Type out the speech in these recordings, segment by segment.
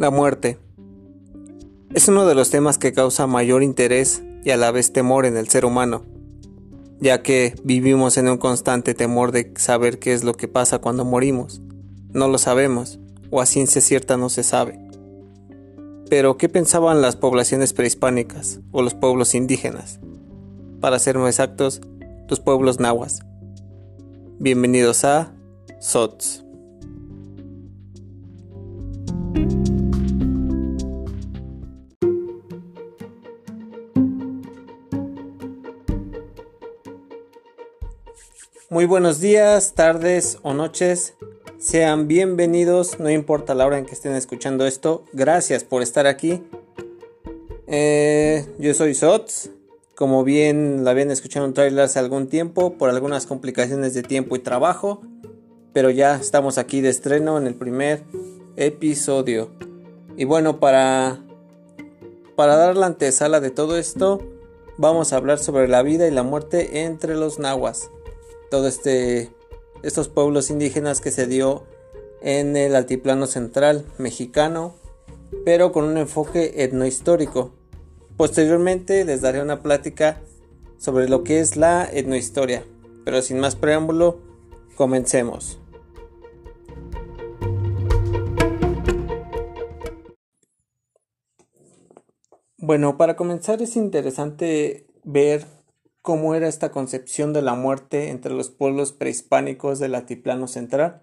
La muerte. Es uno de los temas que causa mayor interés y a la vez temor en el ser humano, ya que vivimos en un constante temor de saber qué es lo que pasa cuando morimos. No lo sabemos, o a ciencia cierta no se sabe. Pero, ¿qué pensaban las poblaciones prehispánicas o los pueblos indígenas? Para ser más exactos, los pueblos nahuas. Bienvenidos a SOTS. Muy buenos días, tardes o noches. Sean bienvenidos, no importa la hora en que estén escuchando esto. Gracias por estar aquí. Eh, yo soy Sots. Como bien la habían escuchado en trailer hace algún tiempo, por algunas complicaciones de tiempo y trabajo. Pero ya estamos aquí de estreno en el primer episodio. Y bueno, para, para dar la antesala de todo esto, vamos a hablar sobre la vida y la muerte entre los nahuas todo este estos pueblos indígenas que se dio en el altiplano central mexicano, pero con un enfoque etnohistórico. Posteriormente les daré una plática sobre lo que es la etnohistoria, pero sin más preámbulo, comencemos. Bueno, para comenzar es interesante ver cómo era esta concepción de la muerte entre los pueblos prehispánicos del altiplano central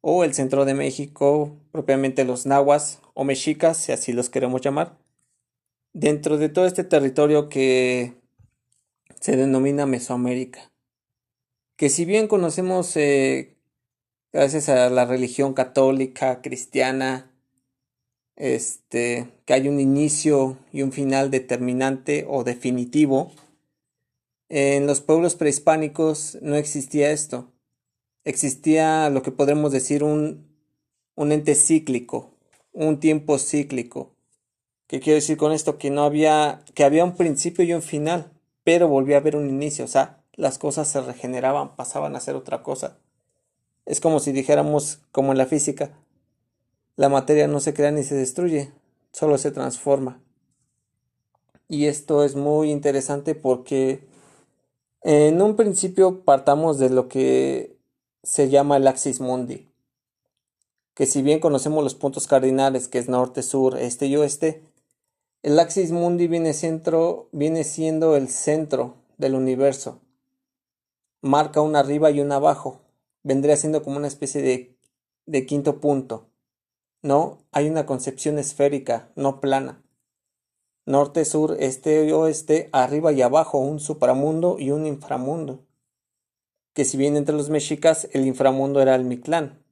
o el centro de México, propiamente los nahuas o mexicas, si así los queremos llamar, dentro de todo este territorio que se denomina Mesoamérica, que si bien conocemos eh, gracias a la religión católica, cristiana, este, que hay un inicio y un final determinante o definitivo, en los pueblos prehispánicos no existía esto. Existía lo que podemos decir un, un ente cíclico, un tiempo cíclico. ¿Qué quiero decir con esto? Que no había, que había un principio y un final, pero volvía a haber un inicio. O sea, las cosas se regeneraban, pasaban a ser otra cosa. Es como si dijéramos, como en la física, la materia no se crea ni se destruye, solo se transforma. Y esto es muy interesante porque en un principio partamos de lo que se llama el axis mundi, que si bien conocemos los puntos cardinales que es norte, sur, este y oeste, el axis mundi viene, centro, viene siendo el centro del universo. Marca un arriba y un abajo. Vendría siendo como una especie de, de quinto punto. ¿No? Hay una concepción esférica, no plana norte, sur, este y oeste, arriba y abajo, un supramundo y un inframundo. Que si bien entre los mexicas el inframundo era el Mictlán,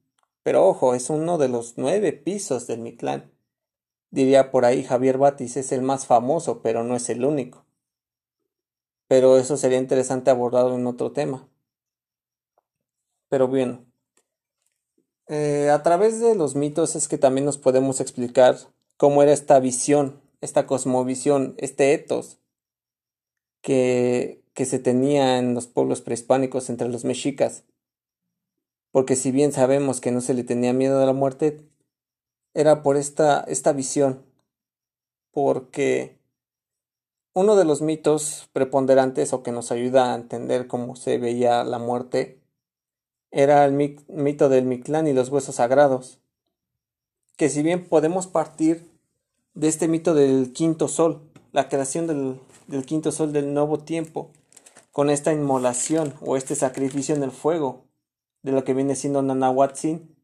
pero ojo, es uno de los nueve pisos del Mictlán. Diría por ahí Javier Batis es el más famoso, pero no es el único. Pero eso sería interesante abordarlo en otro tema. Pero bien, eh, a través de los mitos es que también nos podemos explicar cómo era esta visión esta cosmovisión, este etos que, que se tenía en los pueblos prehispánicos entre los mexicas. Porque si bien sabemos que no se le tenía miedo a la muerte, era por esta, esta visión. Porque uno de los mitos preponderantes o que nos ayuda a entender cómo se veía la muerte era el mito del Mictlán y los huesos sagrados. Que si bien podemos partir de este mito del quinto sol, la creación del, quinto sol del nuevo tiempo, con esta inmolación o este sacrificio en el fuego de lo que viene siendo Nanahuatzin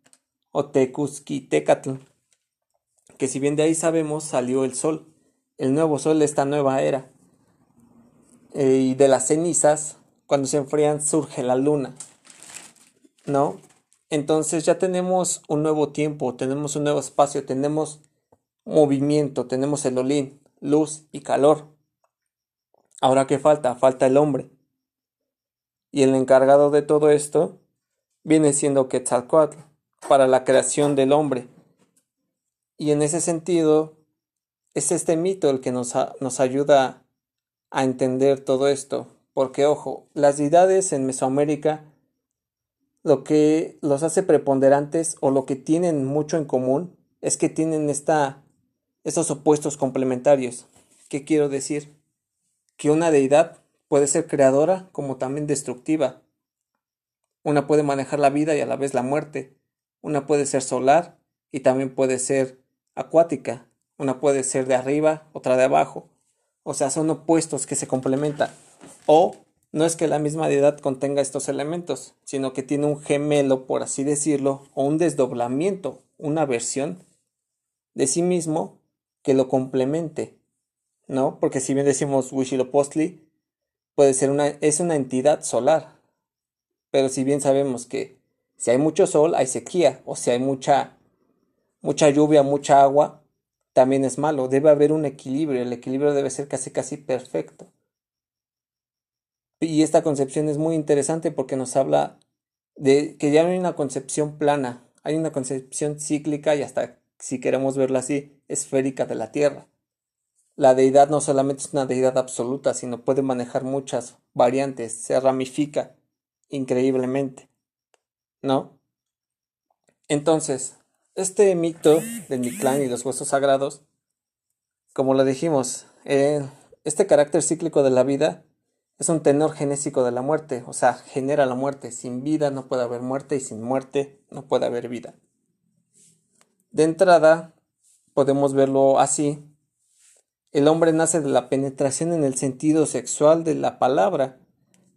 o Tecuzquitecatl, que si bien de ahí sabemos salió el sol, el nuevo sol de esta nueva era, eh, y de las cenizas, cuando se enfrían surge la luna, ¿no? Entonces ya tenemos un nuevo tiempo, tenemos un nuevo espacio, tenemos movimiento, tenemos el olín, luz y calor. Ahora, ¿qué falta? Falta el hombre. Y el encargado de todo esto viene siendo Quetzalcoatl para la creación del hombre. Y en ese sentido, es este mito el que nos, nos ayuda a entender todo esto. Porque, ojo, las deidades en Mesoamérica lo que los hace preponderantes o lo que tienen mucho en común es que tienen esta, estos opuestos complementarios. ¿Qué quiero decir? Que una deidad puede ser creadora como también destructiva. Una puede manejar la vida y a la vez la muerte. Una puede ser solar y también puede ser acuática. Una puede ser de arriba, otra de abajo. O sea, son opuestos que se complementan. O no es que la misma deidad contenga estos elementos, sino que tiene un gemelo, por así decirlo, o un desdoblamiento, una versión de sí mismo que lo complemente. ¿No? Porque si bien decimos Huitzilopochtli, puede ser una, es una entidad solar. Pero si bien sabemos que si hay mucho sol, hay sequía, o si hay mucha, mucha lluvia, mucha agua, también es malo. Debe haber un equilibrio, el equilibrio debe ser casi casi perfecto. Y esta concepción es muy interesante porque nos habla de que ya no hay una concepción plana, hay una concepción cíclica y hasta, si queremos verla así, esférica de la Tierra. La deidad no solamente es una deidad absoluta, sino puede manejar muchas variantes, se ramifica increíblemente. ¿No? Entonces, este mito del Mictlán y los huesos sagrados, como lo dijimos, eh, este carácter cíclico de la vida es un tenor genésico de la muerte, o sea, genera la muerte. Sin vida no puede haber muerte y sin muerte no puede haber vida. De entrada, podemos verlo así. El hombre nace de la penetración en el sentido sexual de la palabra,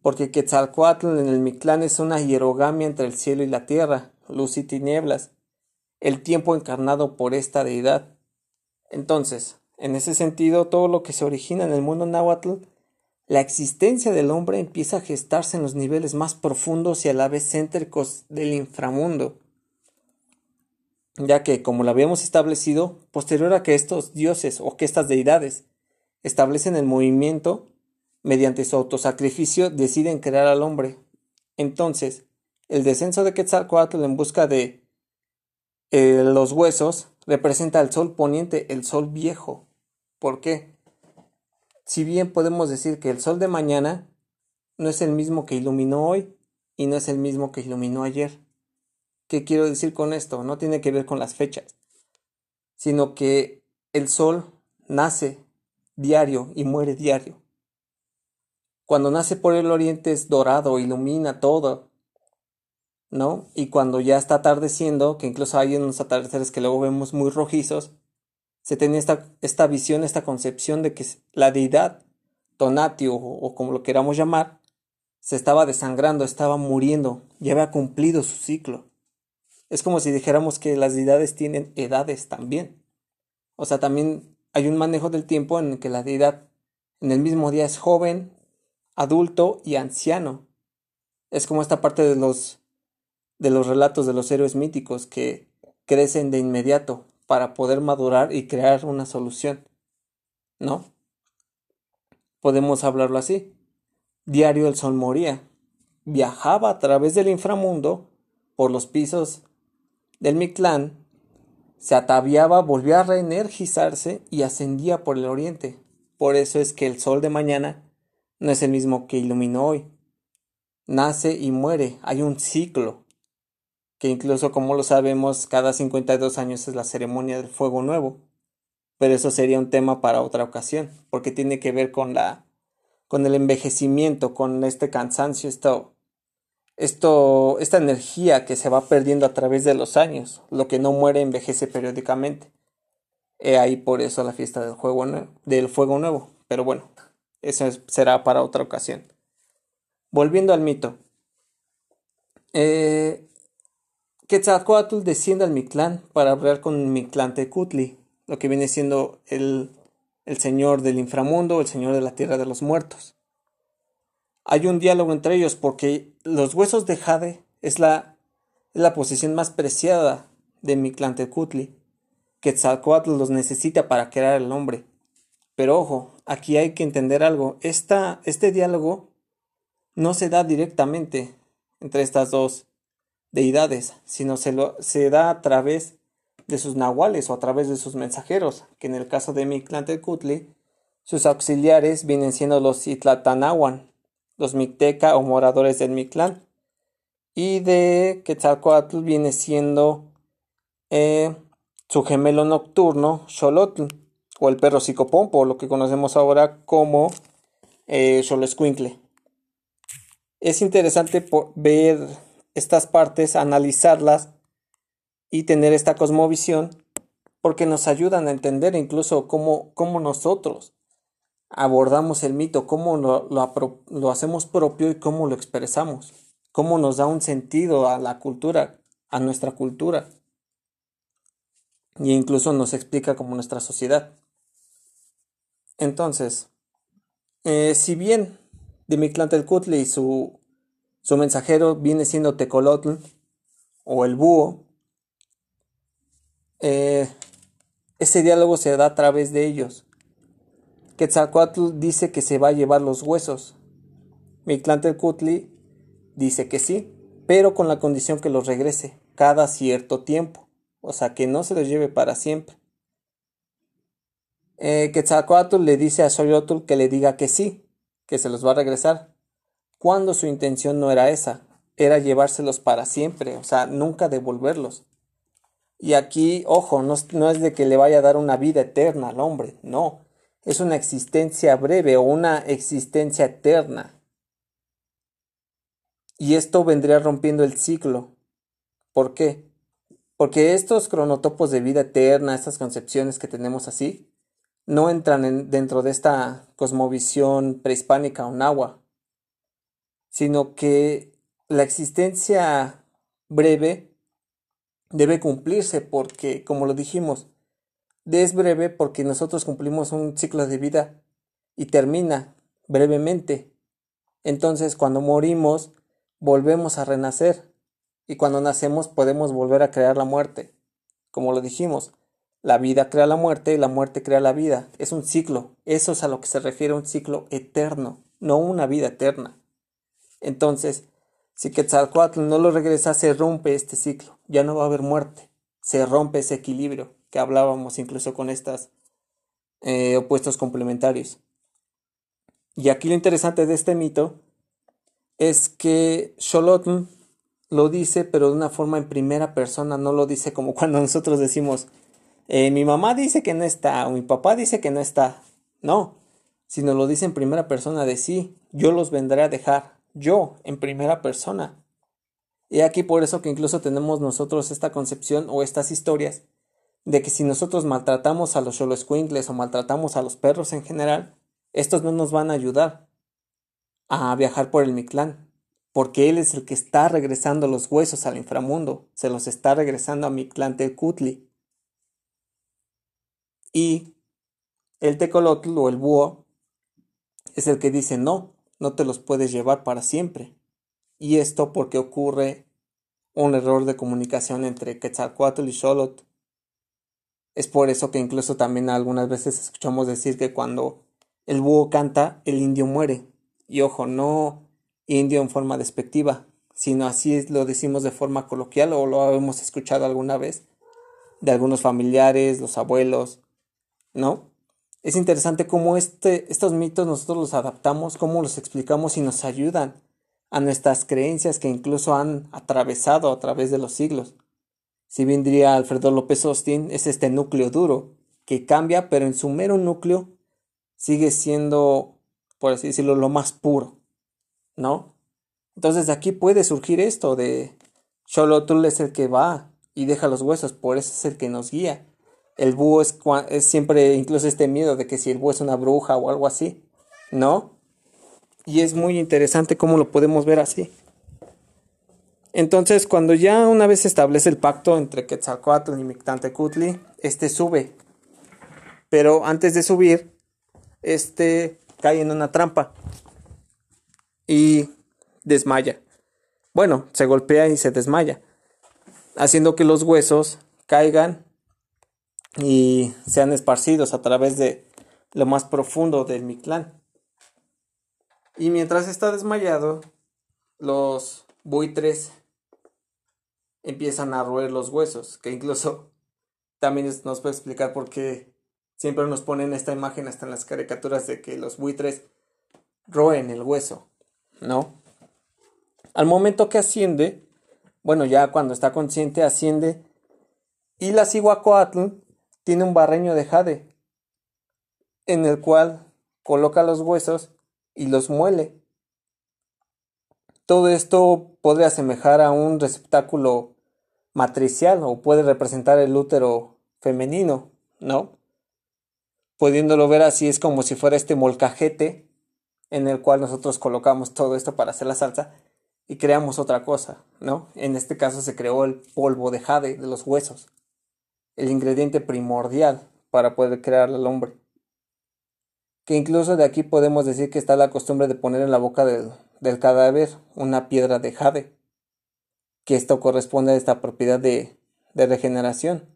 porque Quetzalcoatl en el Mictlán es una hierogamia entre el cielo y la tierra, luz y tinieblas, el tiempo encarnado por esta deidad. Entonces, en ese sentido, todo lo que se origina en el mundo náhuatl la existencia del hombre empieza a gestarse en los niveles más profundos y a la vez céntricos del inframundo, ya que, como lo habíamos establecido, posterior a que estos dioses o que estas deidades establecen el movimiento, mediante su autosacrificio deciden crear al hombre. Entonces, el descenso de Quetzalcoatl en busca de eh, los huesos representa al sol poniente, el sol viejo. ¿Por qué? Si bien podemos decir que el sol de mañana no es el mismo que iluminó hoy y no es el mismo que iluminó ayer. ¿Qué quiero decir con esto? No tiene que ver con las fechas, sino que el sol nace diario y muere diario. Cuando nace por el oriente es dorado, ilumina todo, ¿no? Y cuando ya está atardeciendo, que incluso hay unos atardeceres que luego vemos muy rojizos, se tenía esta, esta visión, esta concepción de que la deidad, Tonatio o, como lo queramos llamar, se estaba desangrando, estaba muriendo, ya había cumplido su ciclo. Es como si dijéramos que las deidades tienen edades también. O sea, también hay un manejo del tiempo en el que la deidad en el mismo día es joven, adulto y anciano. Es como esta parte de los de los relatos de los héroes míticos que crecen de inmediato, para poder madurar y crear una solución. ¿No? Podemos hablarlo así. Diario el sol moría. Viajaba a través del inframundo por los pisos del Mictlán, se ataviaba, volvía a reenergizarse y ascendía por el oriente. Por eso es que el sol de mañana no es el mismo que iluminó hoy. Nace y muere, hay un ciclo que incluso como lo sabemos cada 52 años es la ceremonia del fuego nuevo. Pero eso sería un tema para otra ocasión, porque tiene que ver con la con el envejecimiento, con este cansancio, esto, esto, esta energía que se va perdiendo a través de los años. Lo que no muere envejece periódicamente. He ahí por eso la fiesta del, juego del fuego nuevo. Pero bueno, eso será para otra ocasión. Volviendo al mito. Eh, Quetzalcoatl desciende al Mictlán para hablar con Mictlantecutli, lo que viene siendo el, el señor del inframundo, el señor de la tierra de los muertos. Hay un diálogo entre ellos porque los huesos de Jade es la, es la posesión más preciada de Mictlantecutli. Quetzalcoatl los necesita para crear el hombre. Pero ojo, aquí hay que entender algo. Esta, este diálogo no se da directamente entre estas dos deidades, sino se, lo, se da a través de sus nahuales o a través de sus mensajeros, que en el caso de Mictlantecutli, sus auxiliares vienen siendo los Itlatanahuan, los Micteca o moradores del Mictlán, y de Quetzalcoatl viene siendo eh, su gemelo nocturno, Xolotl, o el perro psicopompo, lo que conocemos ahora como eh. Es interesante ver estas partes, analizarlas y tener esta cosmovisión porque nos ayudan a entender incluso cómo, cómo nosotros abordamos el mito, cómo lo, lo, hacemos propio y cómo lo expresamos, cómo nos da un sentido a la cultura, a nuestra cultura. Y incluso nos explica como nuestra sociedad. Entonces, eh, si bien Kutli y su, su mensajero viene siendo Tecolotl o el búho, eh, ese diálogo se da a través de ellos. Quetzalcoatl dice que se va a llevar los huesos. Mictlantecuhtli dice que sí, pero con la condición que los regrese cada cierto tiempo, o sea que no se los lleve para siempre. Eh, Quetzalcoatl le dice a Xoyotl que le diga que sí, que se los va a regresar, cuando su intención no era esa, era llevárselos para siempre, o sea, nunca devolverlos. Y aquí, ojo, no, no es de que le vaya a dar una vida eterna al hombre, no, es una existencia breve o una existencia eterna. Y esto vendría rompiendo el ciclo. ¿Por qué? Porque estos cronotopos de vida eterna, estas concepciones que tenemos así, no entran dentro de esta cosmovisión prehispánica o nahua, sino que la existencia breve debe cumplirse porque, como lo dijimos, es breve porque nosotros cumplimos un ciclo de vida y termina brevemente. Entonces, cuando morimos, volvemos a renacer y cuando nacemos podemos volver a crear la muerte. Como lo dijimos, la vida crea la muerte y la muerte crea la vida. Es un ciclo. Eso es a lo que se refiere un ciclo eterno, no una vida eterna. Entonces, si Quetzalcoatl no lo regresa, se rompe este ciclo. Ya no va a haber muerte. Se rompe ese equilibrio hablábamos incluso con estos eh, opuestos complementarios. Y aquí lo interesante de este mito es que Xolotl lo dice, pero de una forma en primera persona, no lo dice como cuando nosotros decimos, eh, mi mamá dice que no está, o mi papá dice que no está. No, sino lo dice en primera persona de sí, yo los vendré a dejar, yo, en primera persona. Y aquí por eso que incluso tenemos nosotros esta concepción o estas historias de que si nosotros maltratamos a los Xoloscuincles o maltratamos a los perros en general, estos no nos van a ayudar a viajar por el Mictlán, porque él es el que está regresando los huesos al inframundo, se los está regresando a Mictlán Telcutli. Y el tecolotl o el búho es el que dice no, no te los puedes llevar para siempre. Y esto porque ocurre un error de comunicación entre Quetzalcoatl y Xolotl es por eso que incluso también algunas veces escuchamos decir que cuando el búho canta, el indio muere. Y ojo, no indio en forma despectiva, sino así lo decimos de forma coloquial o lo hemos escuchado alguna vez de algunos familiares, los abuelos, ¿no? Es interesante cómo este, estos mitos nosotros los adaptamos, cómo los explicamos y nos ayudan a nuestras creencias que incluso han atravesado a través de los siglos. Si bien diría Alfredo López Austin, es este núcleo duro, que cambia, pero en su mero núcleo sigue siendo, por así decirlo, lo más puro, ¿no? Entonces de aquí puede surgir esto de Xolotl es el que va y deja los huesos, por eso es el que nos guía. El búho es, es siempre incluso este miedo de que si el búho es una bruja o algo así, ¿no? Y es muy interesante cómo lo podemos ver así. Entonces, cuando ya una vez se establece el pacto entre Quetzalcoatl y Mictantecutli, este sube. Pero antes de subir, este cae en una trampa y desmaya. Bueno, se golpea y se desmaya, haciendo que los huesos caigan y sean esparcidos a través de lo más profundo del Mictlán. Y mientras está desmayado, los buitres empiezan a roer los huesos, que incluso también nos puede explicar por qué siempre nos ponen esta imagen hasta en las caricaturas de que los buitres roen el hueso, ¿no? Al momento que asciende, bueno, ya cuando está consciente asciende Y la Cihuacoatl tiene un barreño de jade, en el cual coloca los huesos y los muele. Todo esto podría asemejar a un receptáculo matricial o puede representar el útero femenino, ¿no? Pudiéndolo ver así es como si fuera este molcajete en el cual nosotros colocamos todo esto para hacer la salsa y creamos otra cosa, ¿no? En este caso se creó el polvo de jade de los huesos, el ingrediente primordial para poder crear al hombre. Que incluso de aquí podemos decir que está la costumbre de poner en la boca del, del cadáver una piedra de jade que esto corresponde a esta propiedad de, de regeneración.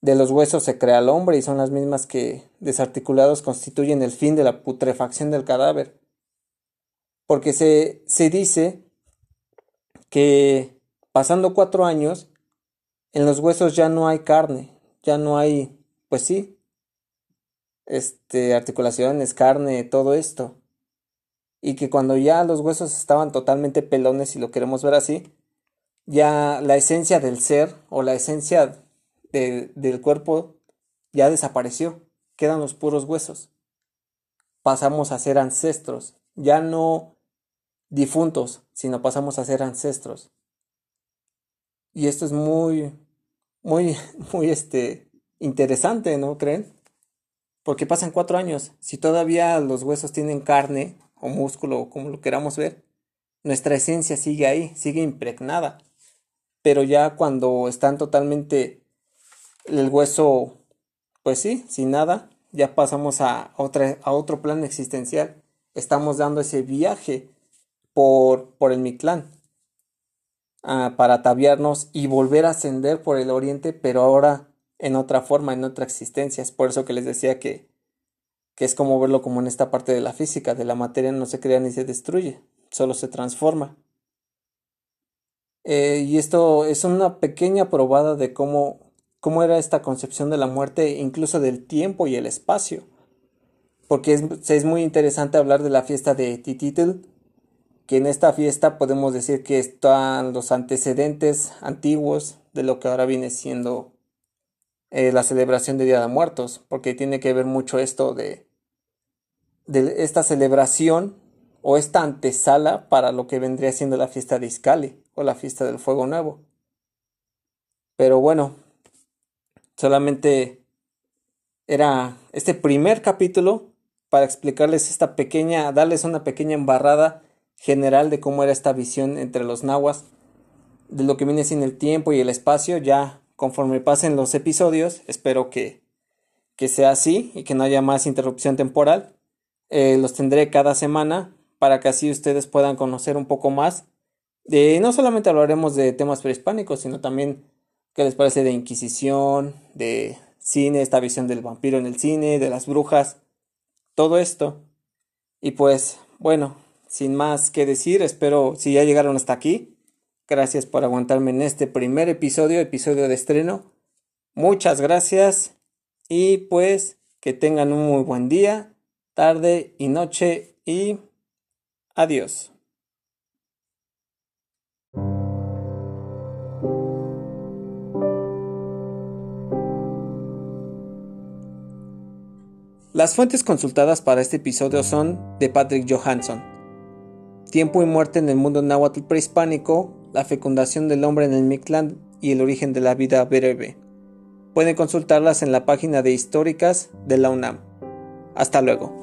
De los huesos se crea el hombre y son las mismas que, desarticulados, constituyen el fin de la putrefacción del cadáver. Porque se, se dice que pasando cuatro años, en los huesos ya no hay carne, ya no hay, pues sí, este, articulaciones, carne, todo esto. Y que cuando ya los huesos estaban totalmente pelones, si lo queremos ver así, ya la esencia del ser o la esencia del cuerpo ya desapareció, quedan los puros huesos. Pasamos a ser ancestros, ya no difuntos, sino pasamos a ser ancestros. Y esto es muy, muy, muy este, interesante, ¿no creen? Porque pasan cuatro años. Si todavía los huesos tienen carne o músculo, como lo queramos ver, nuestra esencia sigue ahí, sigue impregnada pero ya cuando están totalmente el hueso, pues sí, sin nada, ya pasamos a, otra, a otro plan existencial. Estamos dando ese viaje por, por el Mictlán ah, para ataviarnos y volver a ascender por el oriente, pero ahora en otra forma, en otra existencia. Es por eso que les decía que, que es como verlo como en esta parte de la física, de la materia no se crea ni se destruye, solo se transforma. Eh, y esto es una pequeña probada de cómo, cómo era esta concepción de la muerte, incluso del tiempo y el espacio. Porque es, es muy interesante hablar de la fiesta de Tititl, que en esta fiesta podemos decir que están los antecedentes antiguos de lo que ahora viene siendo eh, la celebración de Día de Muertos, porque tiene que ver mucho esto de, de esta celebración o esta antesala para lo que vendría siendo la fiesta de Iscali o la fiesta del fuego nuevo. Pero bueno, solamente era este primer capítulo para explicarles esta pequeña, darles una pequeña embarrada general de cómo era esta visión entre los nahuas, de lo que viene sin el tiempo y el espacio, ya conforme pasen los episodios, espero que, que sea así y que no haya más interrupción temporal. Eh, los tendré cada semana para que así ustedes puedan conocer un poco más. No solamente hablaremos de temas prehispánicos, sino también qué les parece de Inquisición, de cine, esta visión del vampiro en el cine, de las brujas, todo esto. Y pues, bueno, sin más que decir, espero si ya llegaron hasta aquí. Gracias por aguantarme en este primer episodio, episodio de estreno. Muchas gracias y pues que tengan un muy buen día, tarde y noche y Adiós. Las fuentes consultadas para este episodio son de Patrick Johansson. Tiempo y muerte en el mundo náhuatl prehispánico, la fecundación del hombre en el Mictlán y el origen de la vida breve. Pueden consultarlas en la página de históricas de la UNAM. Hasta luego.